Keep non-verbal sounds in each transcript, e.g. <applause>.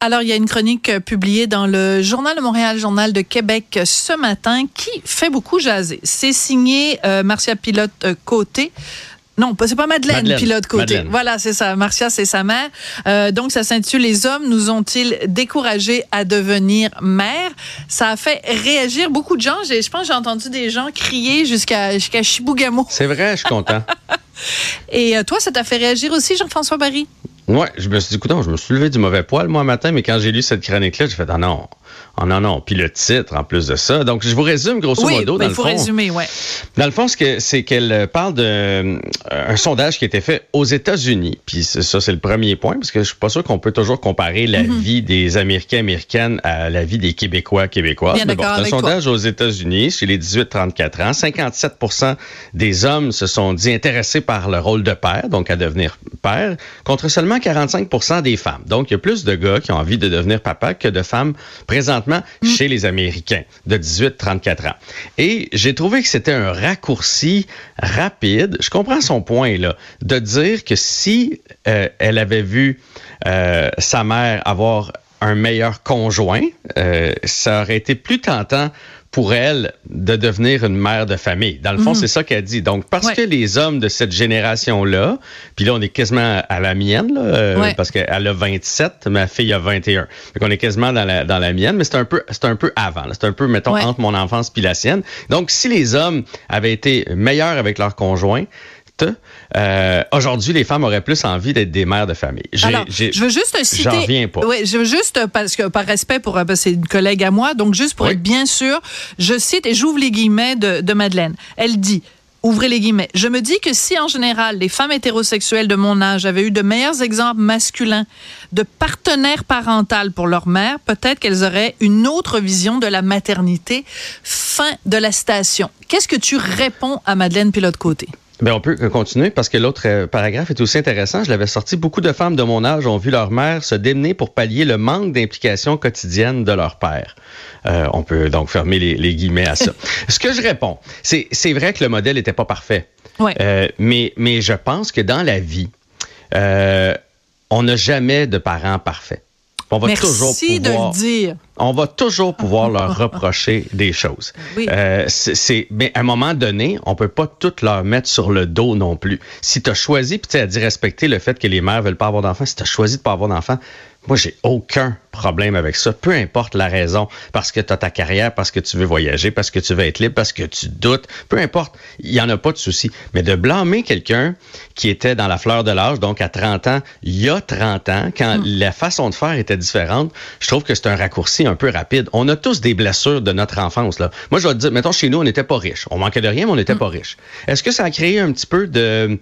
Alors, il y a une chronique euh, publiée dans le Journal de Montréal, Journal de Québec ce matin qui fait beaucoup jaser. C'est signé euh, Marcia Pilote euh, Côté. Non, c'est pas Madeleine, pilote côté. Voilà, c'est ça. Marcia, c'est sa mère. Euh, donc, ça s'intitule Les hommes nous ont-ils découragés à devenir mères? Ça a fait réagir beaucoup de gens. Je pense que j'ai entendu des gens crier jusqu'à jusqu'à Chibougamau. C'est vrai, je suis content. <laughs> Et toi, ça t'a fait réagir aussi, Jean-François Barry? Ouais, je me suis dit, écoute, je me suis levé du mauvais poil, moi, matin, mais quand j'ai lu cette chronique-là, j'ai fait, ah non, Oh non, non. Puis le titre, en plus de ça. Donc, je vous résume grosso modo. Ben, dans il faut le fond, résumer, ouais. Dans le fond, c'est qu'elle parle d'un euh, sondage qui a été fait aux États-Unis. Puis ça, c'est le premier point, parce que je suis pas sûr qu'on peut toujours comparer la mm-hmm. vie des Américains, Américaines à la vie des Québécois, Québécoises. Bien bon, un sondage aux États-Unis, chez les 18-34 ans. 57% des hommes se sont dit intéressés par le rôle de père, donc à devenir père, contre seulement 45% des femmes. Donc, il y a plus de gars qui ont envie de devenir papa que de femmes présentement Mm. chez les Américains de 18-34 ans. Et j'ai trouvé que c'était un raccourci rapide. Je comprends son point là, de dire que si euh, elle avait vu euh, sa mère avoir un meilleur conjoint, euh, ça aurait été plus tentant pour elle de devenir une mère de famille. Dans le fond, mhm. c'est ça qu'elle dit. Donc, parce que les hommes de cette génération-là, puis là, on est quasiment à la mienne, là, euh, parce qu'elle a 27, ma fille a 21. Donc, on est quasiment dans la, dans la mienne, mais c'est un peu, c'est un peu avant. C'est un peu, mettons, entre mon enfance puis la sienne. Donc, si les hommes avaient été meilleurs avec leurs conjoints, euh, aujourd'hui, les femmes auraient plus envie d'être des mères de famille. Alors, je veux juste citer. J'en reviens pas. Oui, je veux juste, parce que par respect pour, c'est une collègue à moi, donc juste pour être bien sûr, je cite et j'ouvre les guillemets de, de Madeleine. Elle dit, ouvrez les guillemets. Je me dis que si en général les femmes hétérosexuelles de mon âge avaient eu de meilleurs exemples masculins de partenaires parentaux pour leur mère, peut-être qu'elles auraient une autre vision de la maternité. Fin de la citation. Qu'est-ce que tu réponds à Madeleine Pilote-Côté? Ben on peut continuer parce que l'autre euh, paragraphe est aussi intéressant. Je l'avais sorti. Beaucoup de femmes de mon âge ont vu leur mère se démener pour pallier le manque d'implication quotidienne de leur père. Euh, on peut donc fermer les, guillemets à ça. <laughs> Ce que je réponds, c'est c'est vrai que le modèle n'était pas parfait. Ouais. Euh, mais mais je pense que dans la vie, euh, on n'a jamais de parents parfaits. On va Merci toujours pouvoir, de le dire. On va toujours pouvoir leur <laughs> reprocher des choses. Oui. Euh, c'est, mais à un moment donné, on peut pas tout leur mettre sur le dos non plus. Si tu as choisi, puis tu as dit respecter le fait que les mères veulent pas avoir d'enfants, si tu as choisi de pas avoir d'enfants, moi, j'ai aucun problème avec ça, peu importe la raison, parce que tu as ta carrière, parce que tu veux voyager, parce que tu veux être libre, parce que tu doutes, peu importe, il n'y en a pas de souci. Mais de blâmer quelqu'un qui était dans la fleur de l'âge, donc à 30 ans, il y a 30 ans, quand hmm. la façon de faire était différente, je trouve que c'est un raccourci un peu rapide. On a tous des blessures de notre enfance. Là. Moi, je vais te dire, mettons, chez nous, on n'était pas riches. On manquait de rien, mais on n'était hmm. pas riches. Est-ce que ça a créé un petit peu de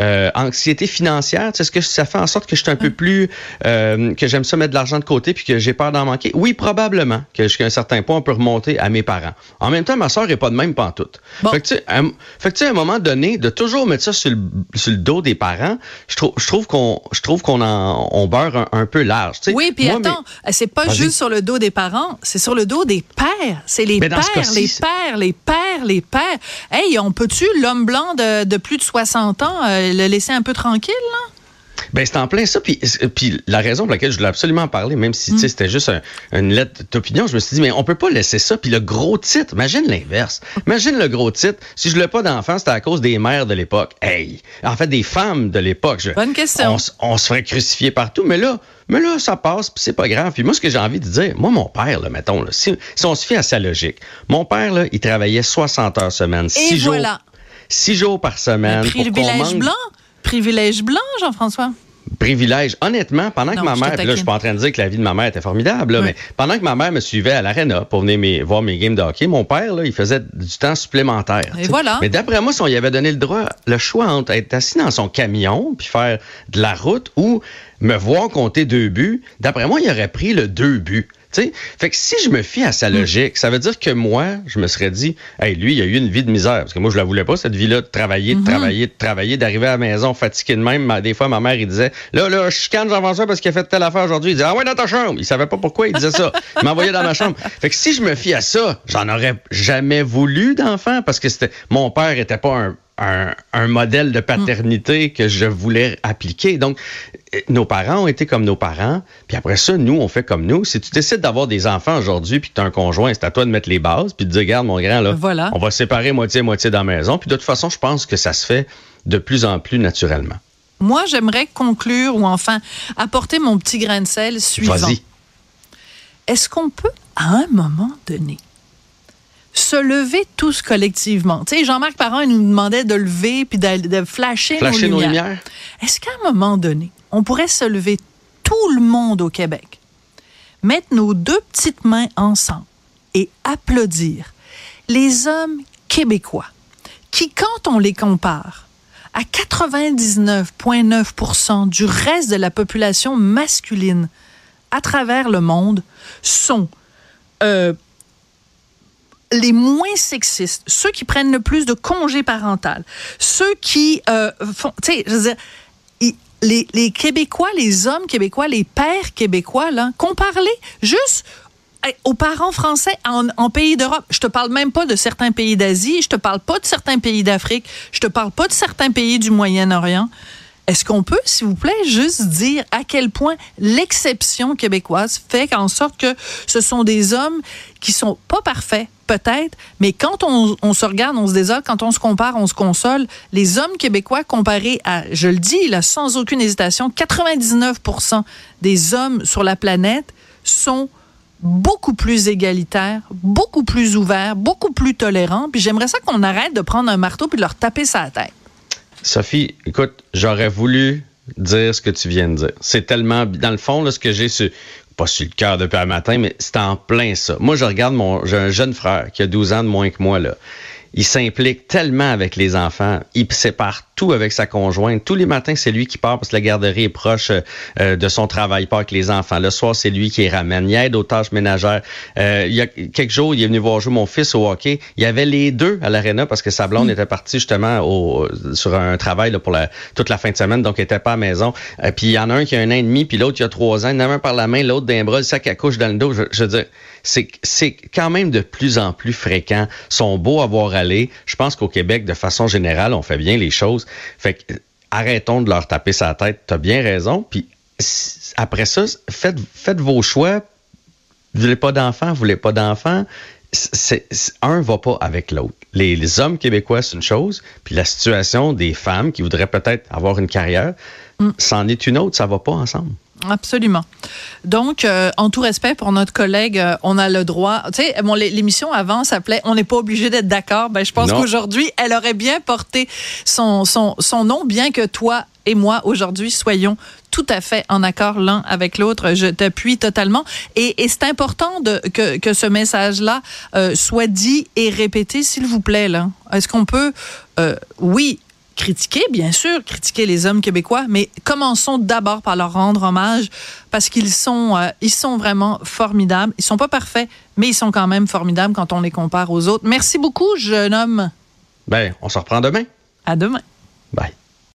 euh, anxiété financière? Est-ce que ça fait en sorte que je suis un peu hmm. plus... Euh, j'aime ça mettre de l'argent de côté puis que j'ai peur d'en manquer? Oui, probablement que jusqu'à un certain point, on peut remonter à mes parents. En même temps, ma soeur n'est pas de même pantoute. Bon. Fait que, tu sais, à un moment donné, de toujours mettre ça sur le, sur le dos des parents, je trouve, je trouve qu'on, je trouve qu'on en, on beurre un, peu large. Oui, puis attends, c'est pas juste sur le dos des parents, c'est sur le dos des pères. C'est les pères, les pères, les pères, les pères. Hey, on peut-tu, l'homme blanc de, de, plus de 60 ans, euh, le laisser un peu tranquille, là? Ben, c'est en plein ça. Puis, puis la raison pour laquelle je voulais absolument parler, même si mm. c'était juste une lettre d'opinion, je me suis dit, mais on peut pas laisser ça. Puis le gros titre, imagine l'inverse. Imagine le gros titre. Si je voulais pas d'enfants, c'était à cause des mères de l'époque. Hey! En fait, des femmes de l'époque. Bonne question. On, se ferait crucifier partout. Mais là, mais là, ça passe, puis c'est pas grave. Puis moi, ce que j'ai envie de dire, moi, mon père, là, mettons, là, si, on se fie à sa logique, mon père, là, il travaillait 60 heures semaine, 6 jours. Six jours par semaine. Le privilège blanc? Privilège blanc, Jean-François? Privilège. Honnêtement, pendant que ma mère, là, je suis pas en train de dire que la vie de ma mère était formidable, mais pendant que ma mère me suivait à l'aréna pour venir voir mes games de hockey, mon père, là, il faisait du temps supplémentaire. Et voilà. Mais d'après moi, si on y avait donné le droit, le choix entre être assis dans son camion puis faire de la route ou me voir compter deux buts, d'après moi, il aurait pris le deux buts Fait que si je me fie à sa logique, ça veut dire que moi, je me serais dit, hey, lui, il a eu une vie de misère. Parce que moi, je la voulais pas, cette vie-là, de travailler, de travailler, de travailler, d'arriver à la maison fatigué de même. Des fois, ma mère, il disait, là, là, je chicane Jean-François parce qu'il a fait telle affaire aujourd'hui. Il disait, ah ouais, dans ta chambre. Il savait pas pourquoi il disait ça. Il m'envoyait dans ma chambre. Fait que si je me fie à ça, j'en aurais jamais voulu d'enfant parce que c'était, mon père était pas un, un, modèle de paternité que je voulais appliquer. Donc, euh, nos parents ont été comme nos parents, puis après ça, nous, on fait comme nous. Si tu décides d'avoir des enfants aujourd'hui, puis que tu as un conjoint, c'est à toi de mettre les bases, puis de dire, regarde, mon grand, là, voilà. on va séparer moitié-moitié dans la maison. Puis de toute façon, je pense que ça se fait de plus en plus naturellement. Moi, j'aimerais conclure ou enfin apporter mon petit grain de sel suivant. Est-ce qu'on peut, à un moment donné, se lever tous collectivement. Tu sais, Jean-Marc Parent, il nous demandait de lever puis de, flasher, nos, lumières. Est-ce qu'à un moment donné, on pourrait se lever tout le monde au Québec, mettre nos deux petites mains ensemble et applaudir les hommes québécois qui, quand on les compare à 99,9% du reste de la population masculine à travers le monde, sont euh, les moins sexistes, ceux qui prennent le plus de congés parental, ceux qui euh, font, tu sais, je veux dire, les, Québécois, les hommes québécois, les pères québécois, là, comparez juste aux parents français en, en pays d'Europe. Je te parle même pas de certains pays d'Asie, je te parle pas de certains pays d'Afrique, je te parle pas de certains pays du Moyen-Orient. Est-ce qu'on peut, s'il vous plaît, juste dire à quel point l'exception québécoise fait en sorte que ce sont des hommes qui sont pas parfaits, peut-être, mais quand on, se regarde, on se désole, quand on se compare, on se console. Les hommes québécois comparés à, je le dis là, sans aucune hésitation, 99% des hommes sur la planète sont beaucoup plus égalitaires, beaucoup plus ouverts, beaucoup plus tolérants. Puis j'aimerais ça qu'on arrête de prendre un marteau puis de leur taper sa tête. Sophie, écoute, j'aurais voulu dire ce que tu viens de dire. C'est tellement, dans le fond, là, ce que j'ai su, pas sur le cœur depuis un matin, mais c'est en plein ça. Moi, je regarde mon, j'ai un jeune frère qui a 12 ans de moins que moi, là il s'implique tellement avec les enfants. Il sépare tout avec sa conjointe. Tous les matins, c'est lui qui part parce que la garderie est proche euh, de son travail. Il part avec les enfants. Le soir, c'est lui qui les ramène. Il aide aux tâches ménagères. Euh, il y a quelques jours, il est venu voir jouer mon fils au hockey. Il y avait les deux à l'aréna parce que sa blonde mm. était partie justement au, sur un travail là, pour la, toute la fin de semaine, donc il était pas à la maison. Euh, puis il y en a un qui a un an et demi, puis l'autre qui a trois ans. Il en a un par la main, l'autre d'un bras, le sac à couche dans le dos. Je, je veux dire, c'est quand même de plus en plus fréquent. Ils sont beaux à voir aller. Je pense qu'au Québec, de façon générale, on fait bien les choses. Fait que, arrêtons de leur taper sa tête. Tu as bien raison. Puis après ça, faites, faites vos choix. Vous voulez pas d'enfants, vous voulez pas d'enfants. un va pas avec l'autre. Les, hommes québécois, c'est une chose, puis la situation des femmes qui voudraient peut-être avoir une carrière, mm. c'en est une autre, ça va pas ensemble. Absolument. Donc, euh, en tout respect pour notre collègue, euh, on a le droit. Tu sais, bon, l'émission avant s'appelait On n'est pas obligé d'être d'accord. Ben, je pense qu'aujourd'hui, elle aurait bien porté son, son, son nom, bien que toi et moi, aujourd'hui, soyons tout à fait en accord l'un avec l'autre. Je t'appuie totalement. Et, et c'est important de, que, que ce message-là euh, soit dit et répété, s'il vous plaît. Là. Est-ce qu'on peut, oui, critiquer, bien sûr, critiquer les hommes québécois, mais commençons d'abord par leur rendre hommage parce qu'ils sont, euh, ils sont vraiment formidables. Ils sont pas parfaits, mais ils sont quand même formidables quand on les compare aux autres. Merci beaucoup, jeune homme. Ben, on se reprend demain. À demain. Bye.